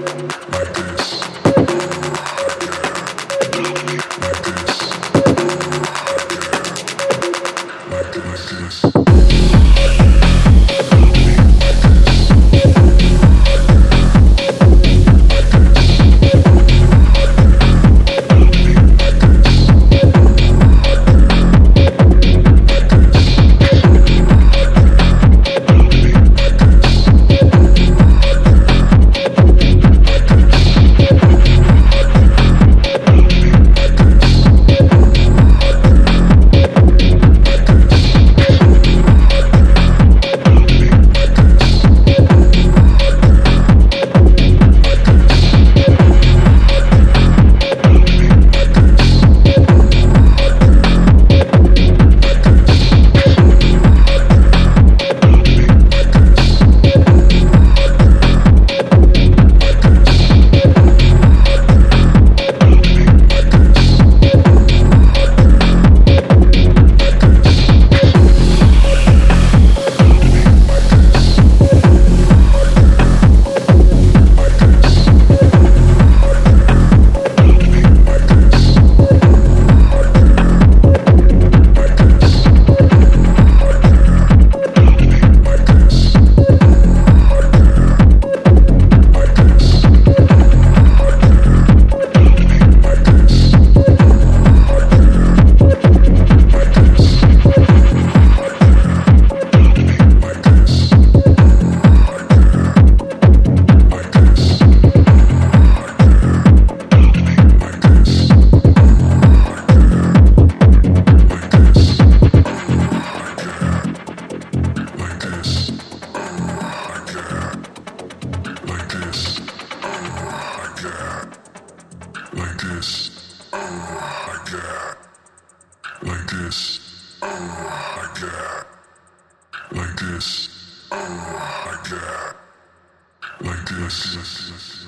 like this. Like this. Oh, I got. Like this. Oh, I got. Like this. Like this.